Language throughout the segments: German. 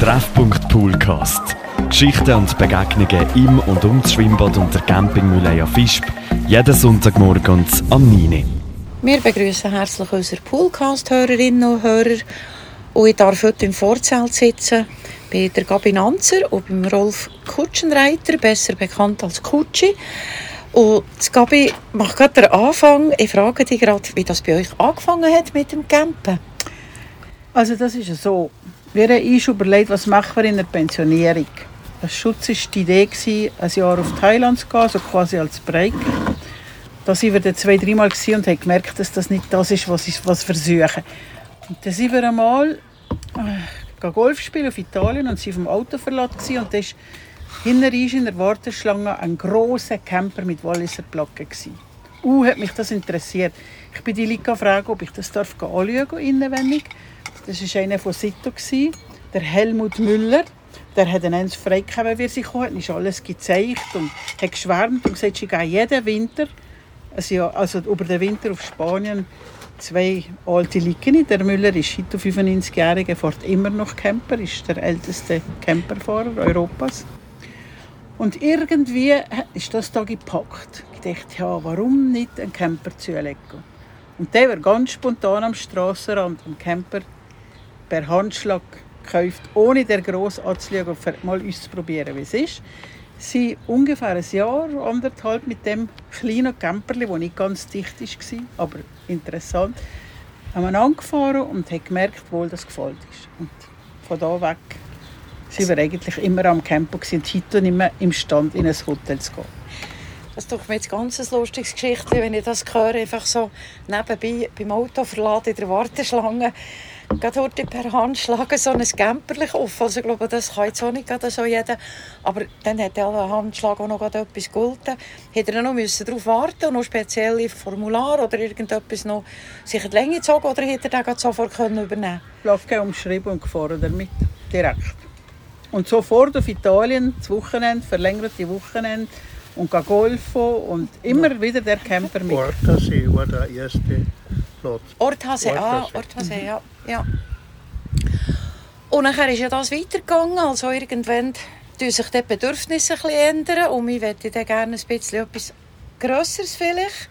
Treffpunkt Poolcast. Geschichten und Begegnungen im und um das Schwimmbad und der Campingmühle Fischb. Jeden Sonntagmorgen am 9. Wir begrüßen herzlich unsere Poolcast-Hörerinnen und Hörer. Und ich darf heute im Vorzelt sitzen bei der Gabi Nanzer und beim Rolf Kutschenreiter, besser bekannt als Kutschi. Und Gabi macht gerade den Anfang. Ich frage dich gerade, wie das bei euch angefangen hat mit dem Campen. Also das ist so. Wir haben uns überlegt, was machen wir in der Pensionierung. Als Schutz war die Idee, ein Jahr auf Thailand zu gehen, also quasi als Break. Da waren wir dann zwei, dreimal und haben gemerkt, dass das nicht das ist, was ich was versuche. Und dann sind wir einmal äh, Golf spielen auf Italien und sind auf dem Autoverlass und da war hinter in der Warteschlange ein großer Camper mit Walliser Plaque. Uh, hat mich das interessiert. Ich bin die Leute gefragt, ob ich das darf anschauen innenwendig. Das war einer von Sito, der Helmut Müller. Der hat eins freigegeben, wie er sich kam, ist alles gezeigt und hat geschwärmt und gesagt, ich gehe jeden Winter, also, also über den Winter auf Spanien, zwei alte Liken. Der Müller ist heute 95-jähriger, fährt immer noch Camper, ist der älteste Camperfahrer Europas. Und irgendwie ist das da gepackt. Ich dachte, ja, warum nicht einen Camper zulegen? Und der war ganz spontan am Strassenrand am Camper per Handschlag gekauft, ohne der gross anzuschauen und mal auszuprobieren, wie es ist. Sie ungefähr ein Jahr, anderthalb mit dem kleinen Camperli, das nicht ganz dicht war, aber interessant, haben wir angefahren und haben gemerkt, wo das gefällt ist. Und von da weg sind wir eigentlich immer am Campo und heute nicht mehr im in ein Hotel zu gehen. Das ist doch mir jetzt ganz ein lustiges Geschichte, wenn ich das höre, einfach so nebenbei beim Auto verladen in der Warteschlange gerade heute per Hand schlagen, so ein Camperlich auf. Also ich glaube, das kann jetzt auch nicht so jeder. Aber dann hat der Handschlag auch noch etwas gegolten. Hätte er noch müssen darauf warten und noch spezielle Formular oder irgendetwas noch sich in die Länge gezogen oder hätte er den sofort können übernehmen können? umschrieben und gefahren damit, direkt. Und sofort auf Italien, das Wochenende, verlängerte Wochenende und golfen und immer ja. wieder der Camper mit. Ortasee war der erste Platz. Orthase, ah, Orthase, ja. Ja. Und dann ist ja das weitergegangen, also irgendwann ändern sich die Bedürfnisse ein ändern und ich möchte dann gerne ein bisschen etwas Grösseres vielleicht.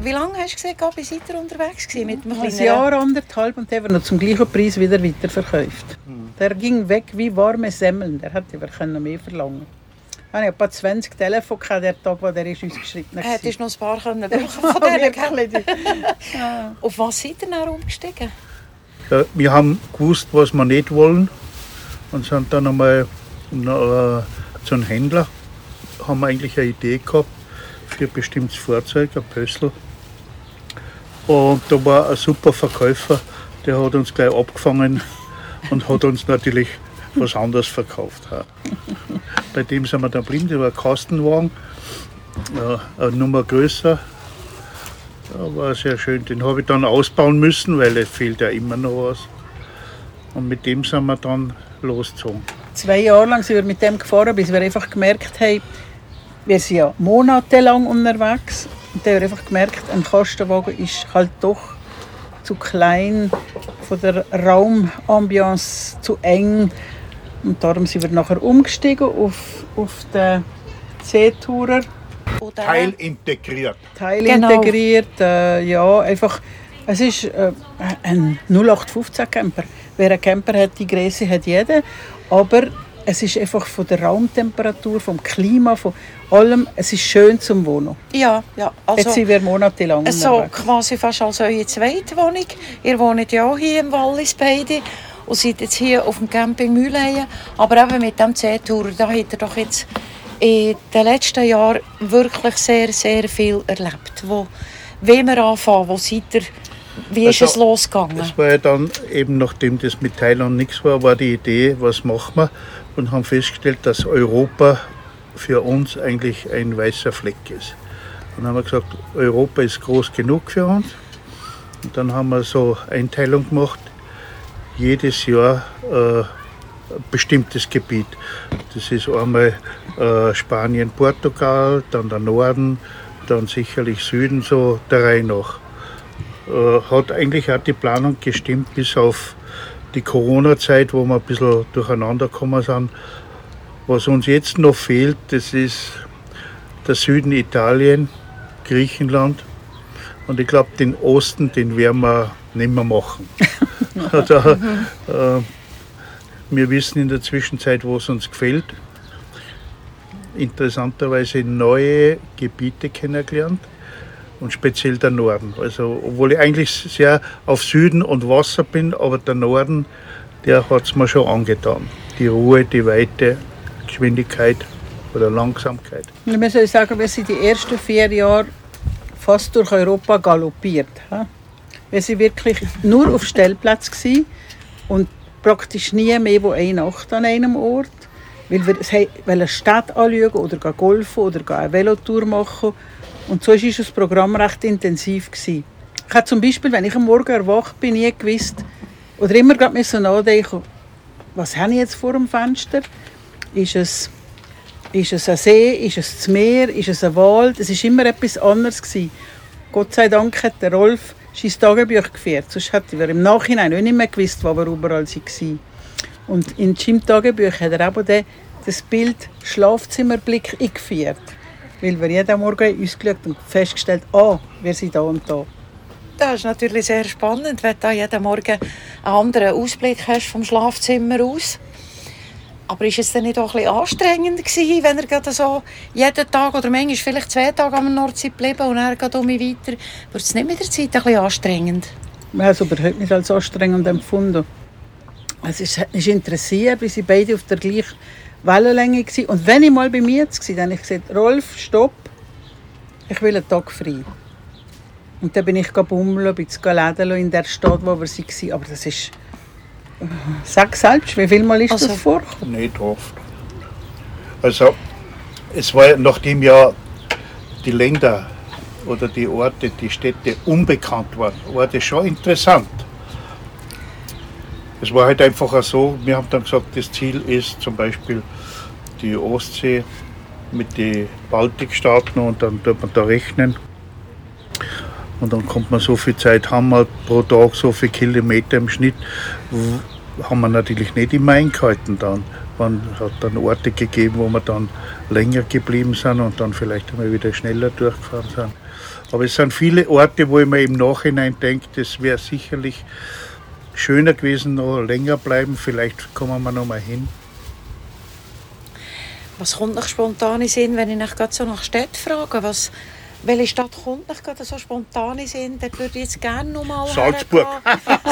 Wie lange hast du gesehen, Gabi, seid ihr unterwegs gewesen mit einem Ein Jahr, anderthalb und der wird noch zum gleichen Preis wieder weiterverkauft. Mhm. Der ging weg wie warme Semmeln, der hätte wir mehr verlangen ich habe etwa 20 Telefone gehabt, der Tag, wo der ist ausgeschritten ist. Hättest noch ein paar können von denen ja. Auf was seid ihr dann umgestiegen? Ja, wir haben gewusst, was wir nicht wollen und sind dann einmal äh, zu einem Händler, haben wir eigentlich eine Idee gehabt für ein bestimmtes Fahrzeug, ein Pössl. Und da war ein super Verkäufer, der hat uns gleich abgefangen und hat uns natürlich was anderes verkauft. Bei dem sind wir dann blind über Kastenwagen, eine Nummer größer. War sehr schön. Den habe ich dann ausbauen müssen, weil es fehlt ja immer noch was. Und mit dem sind wir dann losgezogen. Zwei Jahre lang sind wir mit dem gefahren, bis wir einfach gemerkt haben, wir sind ja monatelang unterwegs. Und dann haben wir einfach gemerkt, ein Kastenwagen ist halt doch zu klein, von der Raumambiance zu eng. Und darum sind wir nachher umgestiegen auf, auf den Seetourer. Teilintegriert. Teilintegriert, genau. äh, ja, einfach, es ist äh, ein 0815 Camper. Wer einen Camper hat, die Größe hat jeder, aber es ist einfach von der Raumtemperatur, vom Klima, von allem, es ist schön zum Wohnen. Ja, ja. Also, Jetzt sind wir monatelang So quasi fast als eure zweite Wohnung. Ihr wohnt ja auch hier im Wallis beide und seid jetzt hier auf dem Camping Mühleien. Aber eben mit dem C-Tour, da hat er doch jetzt in den letzten Jahren wirklich sehr, sehr viel erlebt. Wo wollen wir anfangen? Wo seid ihr? Wie ist also, es losgegangen? Es war ja dann eben, nachdem das mit Thailand nichts war, war die Idee, was machen wir? Und haben festgestellt, dass Europa für uns eigentlich ein weißer Fleck ist. Und dann haben wir gesagt, Europa ist groß genug für uns. Und dann haben wir so Einteilung gemacht jedes Jahr äh, bestimmtes Gebiet. Das ist einmal äh, Spanien, Portugal, dann der Norden, dann sicherlich Süden, so der Reihe nach. Äh, hat eigentlich auch die Planung gestimmt bis auf die Corona-Zeit, wo wir ein bisschen durcheinander gekommen sind. Was uns jetzt noch fehlt, das ist der Süden Italien, Griechenland. Und ich glaube, den Osten, den werden wir nicht mehr machen. da, äh, wir wissen in der Zwischenzeit, wo es uns gefällt. Interessanterweise neue Gebiete kennengelernt und speziell der Norden. Also, obwohl ich eigentlich sehr auf Süden und Wasser bin, aber der Norden, der hat es mir schon angetan. Die Ruhe, die Weite, Geschwindigkeit oder Langsamkeit. Ich soll sagen, wir sind die ersten vier Jahre fast durch Europa galoppiert. Wir sind wirklich nur auf Stellplätzen und praktisch nie mehr wo eine Nacht an einem Ort. Weil wir eine Stadt anschauen oder golfen oder eine Velotour machen. Und so war das Programm recht intensiv. Ich habe zum Beispiel, wenn ich am Morgen erwacht bin, nie gewusst, oder immer gerade nachdenken, was habe ich jetzt vor dem Fenster? Ist es, ist es ein See? Ist es das Meer? Ist es ein Wald? Es war immer etwas anderes. Gott sei Dank hat der Rolf sein Tagebuch geführt. Sonst hätten wir im Nachhinein auch nicht mehr gewusst, wo wir überall waren. Und in seinem Tagebuch hat er auch das Bild Schlafzimmerblick eingeführt. Weil wir jeden Morgen uns geschaut und festgestellt ah, wir sind da und da. Das ist natürlich sehr spannend, wenn du jeden Morgen einen anderen Ausblick hast vom Schlafzimmer aus. Aber ist es dann nicht auch bisschen anstrengend gewesen, wenn er so jeden Tag oder manchmal vielleicht zwei Tage am Nordsee geblieben und er geht um mich weiter? Wird es nicht mit der Zeit bisschen anstrengend? Wir haben es überhaupt nicht als anstrengend empfunden. Es ist, mich interessiert, wie sie beide auf der gleichen Wellenlänge waren. Und wenn ich mal bei mir war, dann habe ich gesagt, Rolf, stopp, ich will einen Tag frei. Und dann bin ich bummeln, bin läden in der Stadt, wo wir waren. Aber das ist Sag selbst, wie viel Mal ist also, das vorgekommen? Nicht oft. Also, es war nachdem ja die Länder oder die Orte, die Städte unbekannt waren, war das schon interessant. Es war halt einfach so, wir haben dann gesagt, das Ziel ist zum Beispiel die Ostsee mit den Baltikstaaten und dann tut man da rechnen. Und dann kommt man so viel Zeit, haben wir pro Tag so viele Kilometer im Schnitt, haben wir natürlich nicht immer eingehalten dann. Man hat dann Orte gegeben, wo wir dann länger geblieben sind und dann vielleicht einmal wieder schneller durchgefahren sind. Aber es sind viele Orte, wo ich mir im Nachhinein denke, das wäre sicherlich schöner gewesen, noch länger bleiben. Vielleicht kommen wir noch mal hin. Was kommt nach spontan in Sinn, wenn ich nach gerade so nach Städten frage? Was, welche Stadt kommt nicht gerade so spontan in Sinn? Dort würde ich jetzt gerne noch mal Salzburg.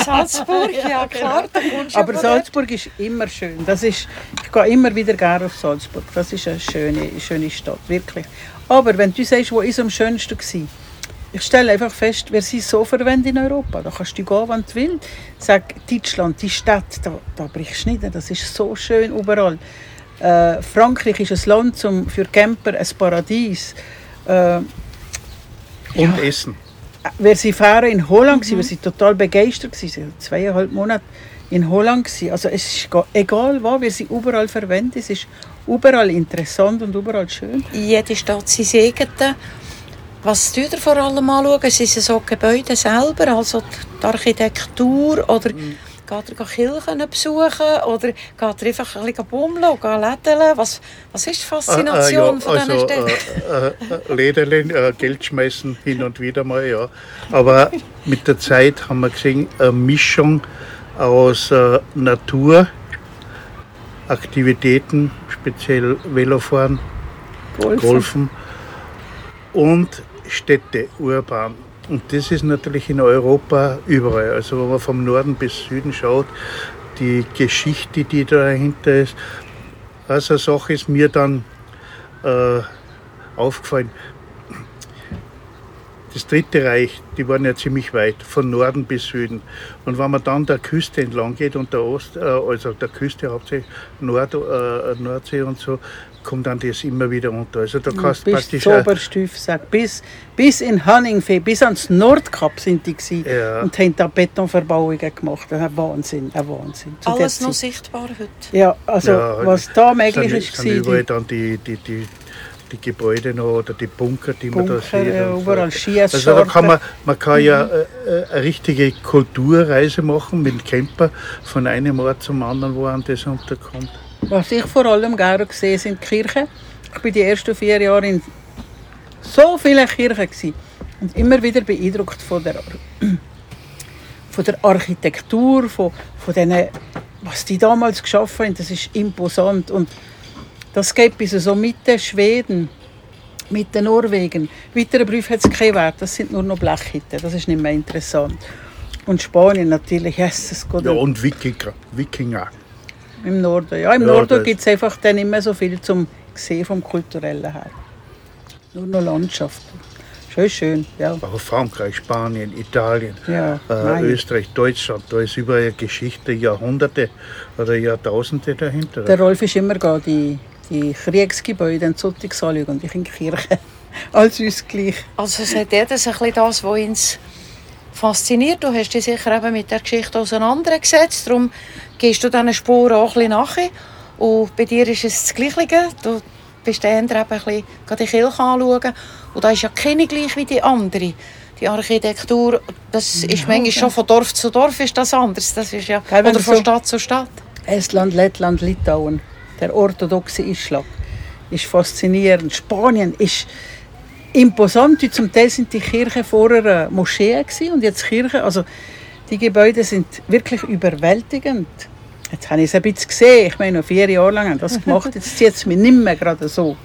Salzburg, ja klar. Aber Salzburg ist immer schön. Das ist, ich gehe immer wieder gerne auf Salzburg. Das ist eine schöne, schöne Stadt, wirklich. Aber wenn du sagst, wo ist am schönsten war, ich stelle einfach fest, wir sind so verwendet in Europa. Da kannst du gehen, wann du willst. Sag, Deutschland, die Stadt, da, da brichst du nicht. Das ist so schön überall. Äh, Frankreich ist ein Land zum, für Camper, ein Paradies. Äh, und ja. Essen. Wir sind fahren in Holland, mhm. wir sind total begeistert, wir waren zweieinhalb Monate in Holland. Also es ist egal wo, wir sind überall verwendet, es ist überall interessant und überall schön. Jede Stadt sie eigene. Was tut ihr vor allem anschauen? Sind es so Gebäude selber, also die Architektur oder... Mhm Geht er Kirchen besuchen oder geht er einfach ein bisschen bummeln lädeln? Was, was ist die Faszination äh, äh, ja, von diesen also, Städten? Äh, äh, Lädeln, äh, Geld schmeißen hin und wieder mal, ja. Aber mit der Zeit haben wir gesehen, eine Mischung aus äh, Natur, Aktivitäten, speziell Velofahren, Golfen, Golfen und Städte, urban. Und das ist natürlich in Europa überall. Also wenn man vom Norden bis Süden schaut, die Geschichte, die dahinter ist. Also Sache ist mir dann äh, aufgefallen. Das Dritte Reich, die waren ja ziemlich weit, von Norden bis Süden. Und wenn man dann der Küste entlang geht und der Ost, äh, also der Küste hauptsächlich Nord, äh, Nordsee und so, kommt dann das immer wieder unter. Also da kannst bis praktisch Oberstüf sagt, bis, bis in Hanningfee, bis ans Nordkap sind die gewesen ja. und haben da Betonverbauungen gemacht. Ein Wahnsinn, ein Wahnsinn. Zu Alles noch sichtbar heute. Ja, also ja, was da möglich ist, sind überall dann die, die, die, die Gebäude noch oder die Bunker, die man da Bunker, sieht. ja, so überall. Skiasorten. Also da kann man, man kann ja äh, äh, eine richtige Kulturreise machen mit dem Camper von einem Ort zum anderen, wo man das unterkommt. Was ich vor allem gerne gesehen sind die Kirchen. Ich bin die ersten vier Jahre in so vielen Kirchen gewesen. und immer wieder beeindruckt von der, von der Architektur, von, von denen, was die damals geschaffen haben. Das ist imposant und das geht bis so Mitte Schweden, Mitte Norwegen. Weitere Berufe hat es keinen Wert. Das sind nur noch Blechhütten. Das ist nicht mehr interessant. Und Spanien natürlich, yes, es geht Ja, und Wikinger. Wikinger. im Norden, ja. Im Ja, Norden gibt es einfach dann nicht mehr so viel zum Sehen vom Kulturellen her. Nur noch Landschaft. Schön, schön, ja. Auch Frankreich, Spanien, Italien, ja äh. Österreich, Deutschland. Da ist überall Geschichte, Jahrhunderte oder Jahrtausende dahinter. Der Rolf ist immer gehen, die, Kriegsgebäude in Zottig anschauen und ich in die Kirche. Als uns gleich. Also es hat jedes ein bisschen das, was uns fasziniert. Du hast dich sicher eben mit der Geschichte auseinandergesetzt. Darum gehst du diesen Spuren auch ein bisschen nachher. Und bei dir ist es das Gleiche. Du bist eher eben ein bisschen gerade die Kirche anschauen. Und da ist ja keine gleich wie die andere. Die Architektur, das ist manchmal schon von Dorf zu Dorf ist das anders. Das ist ja, oder von so- Stadt zu Stadt. Estland, Lettland, Litauen. Der orthodoxe Islam ist faszinierend. Spanien ist imposant. Zum Teil sind die Kirchen vorher Moscheen und jetzt Kirchen. Also die Gebäude sind wirklich überwältigend. Jetzt habe ich es ein bisschen gesehen. Ich meine, noch vier Jahre lang habe ich das gemacht. Jetzt zieht es mich nicht mehr gerade so.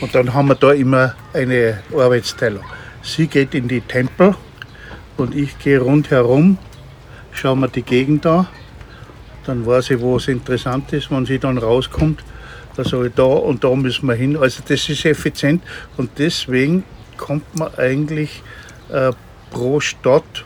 Und dann haben wir da immer eine Arbeitsteilung. Sie geht in die Tempel und ich gehe rundherum, schaue mir die Gegend an. Dann weiß ich, wo es interessant ist. Wenn sie dann rauskommt, dann sage ich, da und da müssen wir hin. Also das ist effizient und deswegen kommt man eigentlich äh, pro Stadt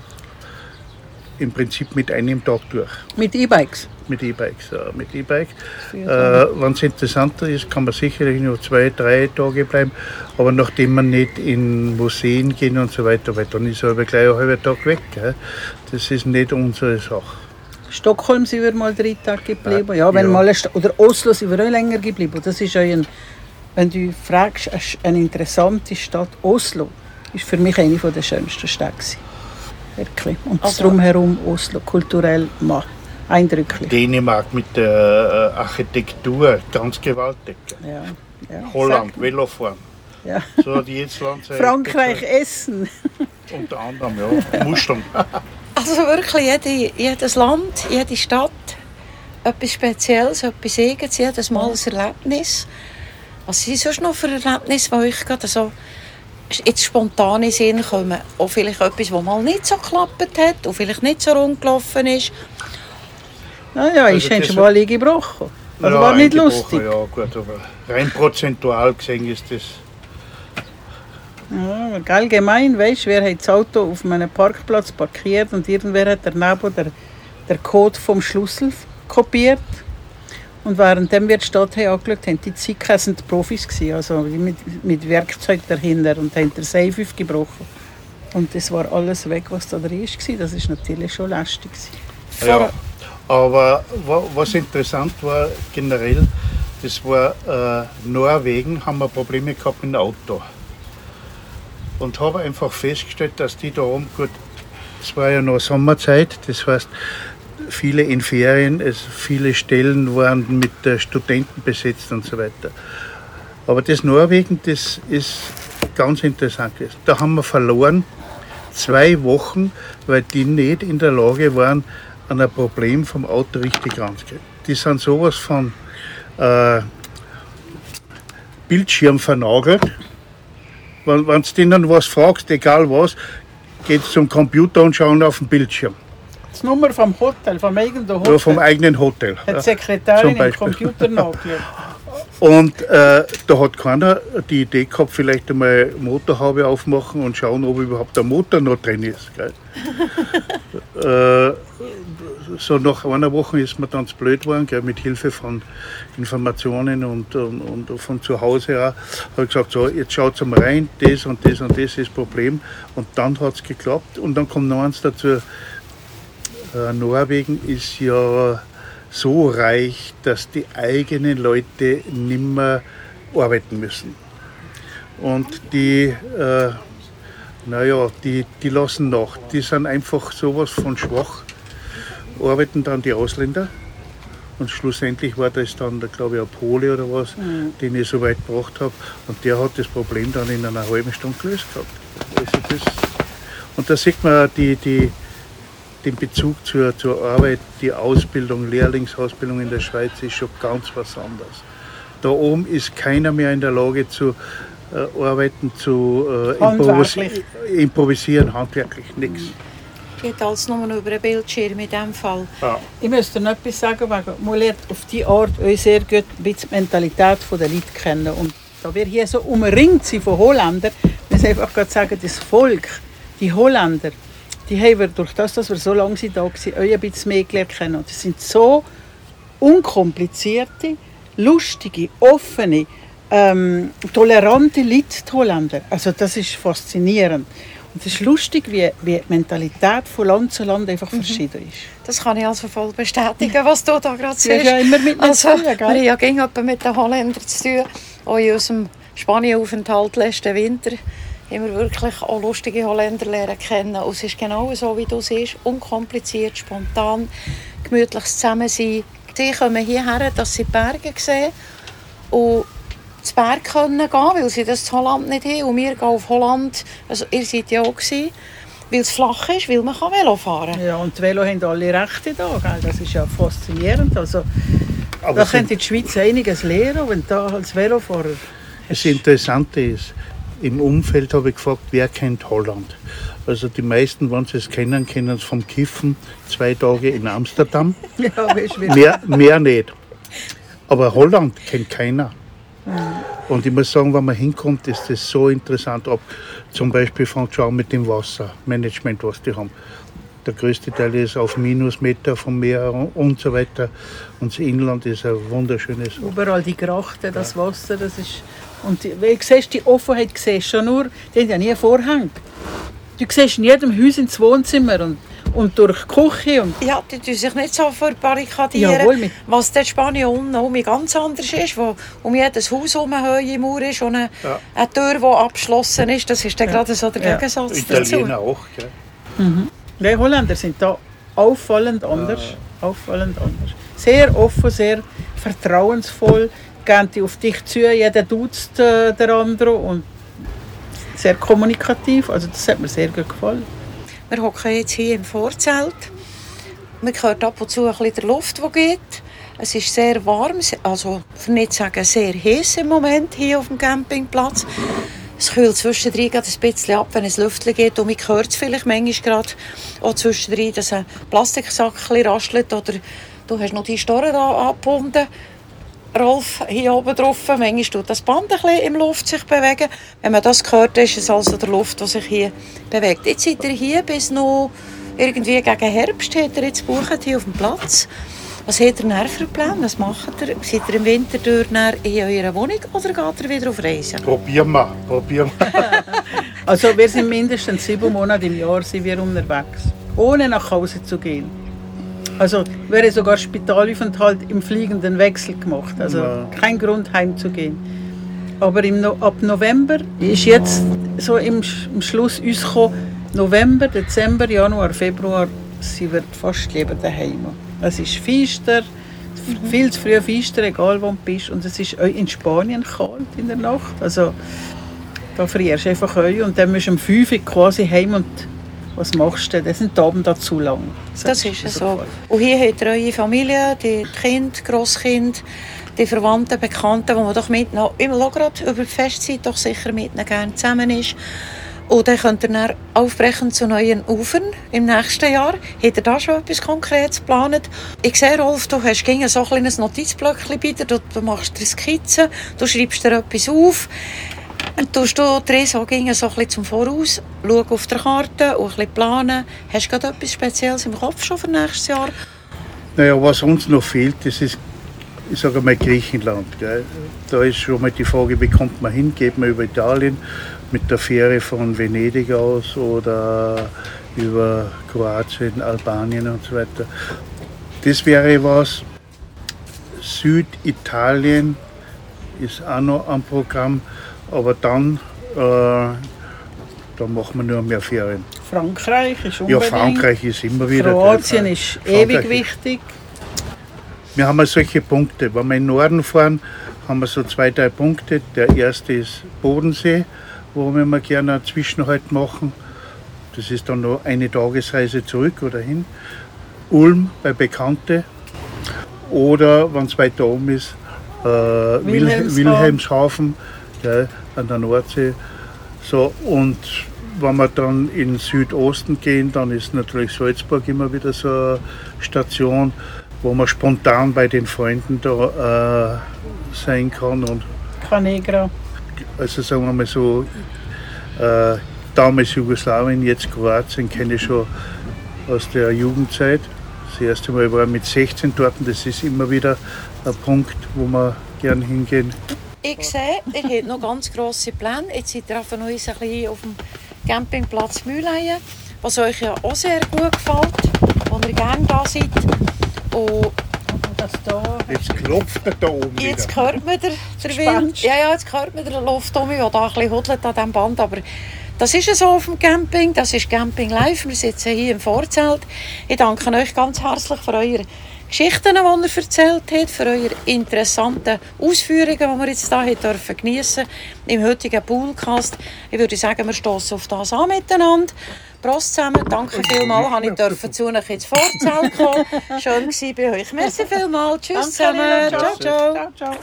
im Prinzip mit einem Tag durch Mit E-Bikes. mit E-Bikes. Ja, mit E-Bike. Äh, Wenn es interessanter ist, kann man sicherlich nur zwei, drei Tage bleiben. Aber nachdem man nicht in Museen gehen und so weiter, weil dann ist aber gleich ein halber Tag weg. Gell? Das ist nicht unsere Sache. Stockholm sind wir mal drei Tage geblieben. Ja, wenn Ja. Mal oder Oslo sind wir auch länger geblieben. Das ist auch ein, wenn du fragst, eine interessante Stadt. Oslo ist für mich eine der schönsten Städte. Wirklich. Und das Also- Drumherum Oslo, kulturell ma, eindrücklich. Dänemark mit der äh, Architektur, ganz gewaltig. Ja, ja. Holland, Velofahren. Ja. So hat jedes Land Frankreich, Essen. Unter anderem, ja. Muscheln. Also wirklich, jede, jedes Land, jede Stadt, etwas Spezielles, etwas Eigenes, jedes Mal ein Erlebnis. Was sind sonst noch für Erlebnisse, die euch gerade so jetzt spontan in den Sinn kommen? Auch vielleicht etwas, das mal nicht so geklappt hat und vielleicht nicht so rund gelaufen ist. Naja, Also ich habe schon mal gebrochen. Also Ja, war nicht lustig. Ja, gut, aber rein prozentual gesehen ist das. Ja, allgemein, weißt du, wer hat das Auto auf einem Parkplatz parkiert und irgendwer hat daneben der, der Code vom Schlüssel kopiert. Und währenddem wir die Stadt haben angeschaut haben, die Zicker sind die Profis gewesen, also mit, mit Werkzeug dahinter und haben den Safe aufgebrochen. Und das war alles weg, was da drin war. Das ist natürlich schon lästig. gewesen. Ja, aber wa- was interessant war generell, das war äh, Norwegen, haben wir Probleme gehabt mit dem Auto. Und habe einfach festgestellt, dass die da oben, gut, es war ja noch Sommerzeit, das heißt, viele in Ferien, es, viele Stellen waren mit äh, Studenten besetzt und so weiter. Aber das Norwegen, das ist ganz interessant. gewesen. Da haben wir verloren zwei Wochen, weil die nicht in der Lage waren, an ein Problem vom Auto richtig ranzugehen. Die sind sowas von äh, Bildschirm vernagelt. Wenn du denen was fragst, egal was, geht zum Computer und schauen auf den Bildschirm. Die Nummer vom Hotel, vom eigenen Hotel, Nur vom eigenen Hotel. hat die Ja. Sekretärin im Beispiel. Computer nachgeschaut. Und äh, da hat keiner die Idee gehabt, vielleicht einmal Motorhaube aufmachen und schauen, ob überhaupt der Motor noch drin ist. Äh, so nach einer Woche ist mir dann zu blöd geworden, gell, mit Hilfe von Informationen und, und, und von zu Hause auch. Habe gesagt, so, jetzt schaut mal rein, das und das und das ist das Problem. Und dann hat es geklappt. Und dann kommt noch eins dazu, äh, Norwegen ist ja so reich, dass die eigenen Leute nimmer arbeiten müssen. Und die, äh, naja, die, die lassen nach. Die sind einfach sowas von schwach, arbeiten dann die Ausländer. Und schlussendlich war das dann, glaube ich, ein Pole oder was, mhm. den ich so weit gebracht habe. Und der hat das Problem dann in einer halben Stunde gelöst gehabt. Also das, und da sieht man die, die, den Bezug zur, zur Arbeit, die Ausbildung, Lehrlingsausbildung in der Schweiz ist schon ganz was anderes. Da oben ist keiner mehr in der Lage zu äh, arbeiten, zu äh, improvisi improvisieren, handwerklich nichts. Geht alles nur noch über einen Bildschirm in diesem Fall. Ja. Ich müsste noch etwas sagen, weil man lernt auf diese Art sehr gut die Mentalität der Leute kennen. Und da wir hier so umringt sind von Holländern, muss ich einfach sagen, das Volk, die Holländer, die haben wir durch das, dass wir so lange sind, da waren, auch ein bisschen mehr gelernt kennen. Und das sind so unkomplizierte, lustige, offene, ähm, tolerante Leute, die Holländer. Also das ist faszinierend. Und es ist lustig, wie, wie die Mentalität von Land zu Land einfach mhm. verschieden ist. Das kann ich also voll bestätigen, was du da gerade sagst. Ja, immer mit also, tun, Wir haben ja gegen mit den Holländern zu tun. Auch in unserem Spanienaufenthalt letzten Winter haben wir wirklich auch lustige Holländer lernen kennen. Und es ist genau so, wie du siehst, unkompliziert, spontan, gemütliches Zusammensein. Die kommen hierher, dass sie die Berge sehen und zu Berg können gehen, weil sie das in Holland nicht haben. Und wir gehen auf Holland, also ihr seid ja auch gewesen, weil es flach ist, weil man Velo fahren kann. Ja, und die Velo haben alle Rechte da, gell? das ist ja faszinierend. Also, Aber da könnte die Schweiz einiges lernen, wenn da als Velofahrer... Das Interessante ist, im Umfeld habe ich gefragt, wer kennt Holland? Also die meisten, wenn sie es kennen, kennen es vom Kiffen zwei Tage in Amsterdam. ja, mehr, mehr nicht. Aber Holland kennt keiner. Und ich muss sagen, wenn man hinkommt, ist das so interessant. Ob zum Beispiel fängt schon an mit dem Wassermanagement, was die haben. Der größte Teil ist auf Minusmeter vom Meer und so weiter. Und das Inland ist ein wunderschönes. Überall die Grachten, das Wasser, das ist und wie du siehst, die Offenheit siehst schon nur, die haben ja nie Vorhänge. Du siehst in jedem Haus ins Wohnzimmer und, und durch die Küche. Und ja, die tun sich nicht so verbarrikadieren, Jawohl, was in Spanien unten ganz anders ist, wo um jedes Haus herum eine hohe Mauer ist und eine, ja. eine Tür, die abgeschlossen ist. Das ist dann ja. gerade so der ja. Gegensatz Italiener dazu. auch, gell? Mhm. Die Holländer sind da auffallend anders. Ja. Auffallend anders. Sehr offen, sehr vertrauensvoll gehen die auf dich zu, jeder duzt äh, der andere und sehr kommunikativ, also das hat mir sehr gut gefallen. Wir hocken jetzt hier im Vorzelt. Man hört ab und zu ein bisschen der Luft, die geht. Es ist sehr warm, also für nicht sagen sehr heiß im Moment hier auf dem Campingplatz. Es kühlt zwischendrin ein bisschen ab, wenn es Lüftchen geht. Und man hört es vielleicht manchmal gerade auch zwischendrin, dass ein Plastiksack raschelt oder du hast noch die Storen abgebunden Rolf hier oben drauf. Manchmal tut das Band ein bisschen im Luft sich bewegen. Wenn man das hört, ist es also der Luft, die sich hier bewegt. Jetzt seid ihr hier bis noch irgendwie gegen Herbst, habt ihr jetzt gebucht hier auf dem Platz. Was habt ihr näher für Pläne? Was macht ihr? Seid ihr im Winter durch in eurer Wohnung oder geht ihr wieder auf Reisen? Probieren wir, probieren wir. also wir sind mindestens sieben Monate im Jahr sind wir unterwegs, ohne nach Hause zu gehen. Also wäre sogar Spitalaufenthalt im fliegenden Wechsel gemacht. Also ja. kein Grund heimzugehen. Aber im no ab November ist jetzt so im, im Schluss uns gekommen, November, Dezember, Januar, Februar sind wir fast lieber daheim. Es ist feister, mhm. viel zu früh feister, egal wo du bist. Und es ist auch in Spanien kalt in der Nacht. Also da frierst du einfach euch und dann musst du um 5 Uhr quasi heim und was machst du? Das sind die Abend zu lang. Das, ist so. so. Und hier habt ihr eure Familie, die Kinder, Grosskinder, die Verwandten, Bekannten, wo man doch mit noch, immer gerade über die Festzeit doch sicher mit ihnen gerne zusammen ist. Und dann könnt ihr dann aufbrechen zu neuen Ufern im nächsten Jahr. Habt ihr da schon etwas Konkretes geplant? Ich sehe, Rolf, du hast gegen so ein kleines Notizblöckchen bei dir. Du, du machst dir Skizzen, du schreibst dir etwas auf. Tust du Theresa so ein bisschen zum Voraus, schau auf der Karte und ein bisschen planen. Hast du gerade etwas Spezielles im Kopf schon für nächstes Jahr? Naja, was uns noch fehlt, das ist, ich sage mal, Griechenland. Gell. Da ist schon mal die Frage, wie kommt man hin? Geht man über Italien mit der Fähre von Venedig aus oder über Kroatien, Albanien und so weiter. Das wäre was. Süditalien ist auch noch am Programm. Aber dann Äh, da machen wir nur mehr Ferien. Frankreich ist Ja, unbedingt. Frankreich ist immer wieder. Kroatien ist ewig wichtig. Wir haben ja solche Punkte. Wenn wir in den Norden fahren, haben wir so zwei, drei Punkte. Der erste ist Bodensee, wo wir mal gerne einen Zwischenhalt machen. Das ist dann noch eine Tagesreise zurück oder hin. Ulm bei Bekannte. Oder, wenn es weiter oben ist, äh, Wil- Wilhelmshaven. Wilhelmshaven ja, an der Nordsee. So, und wenn wir dann in den Südosten gehen, dann ist natürlich Salzburg immer wieder so eine Station, wo man spontan bei den Freunden da äh, sein kann. Und Canegra. also sagen wir mal so, äh, damals Jugoslawien, jetzt Kroatien, kenne ich schon aus der Jugendzeit. Das erste Mal war ich mit 16 dort und das ist immer wieder ein Punkt, wo wir gern hingehen. Ich sehe, ihr habt noch ganz grosse Pläne. Jetzt seid ihr einfach noch ein bisschen auf dem Campingplatz Mühleien, was euch ja auch sehr gut gefällt, wo ihr gerne da seid. Und Das da. Jetzt klopft er da oben jetzt hört man den, der Wind. Ja, ja, jetzt hört man den Luft um der da ein bisschen hudelt an diesem Band. Aber das ist es so auf dem Camping. Das ist Camping Live. Wir sitzen hier im Vorzelt. Ich danke euch ganz herzlich für eure Geschichten, die ihr erzählt habt, für eure interessanten Ausführungen, die wir jetzt hier dürfen geniessen im heutigen Poolcast. Ich würde sagen, wir stoßen auf das an miteinander. Prost zusammen, danke vielmals, habe ich dürfen zu euch ins Vorzelt kommen. Schön war bei euch. Merci vielmals, tschüss zusammen, ciao, ciao.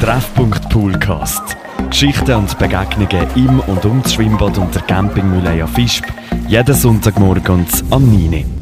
Treffpunkt Poolcast. Geschichten und Begegnungen im und um das Schwimmbad und der Campingmühle Fischb. Jeden Sonntagmorgen am 9. Uhr.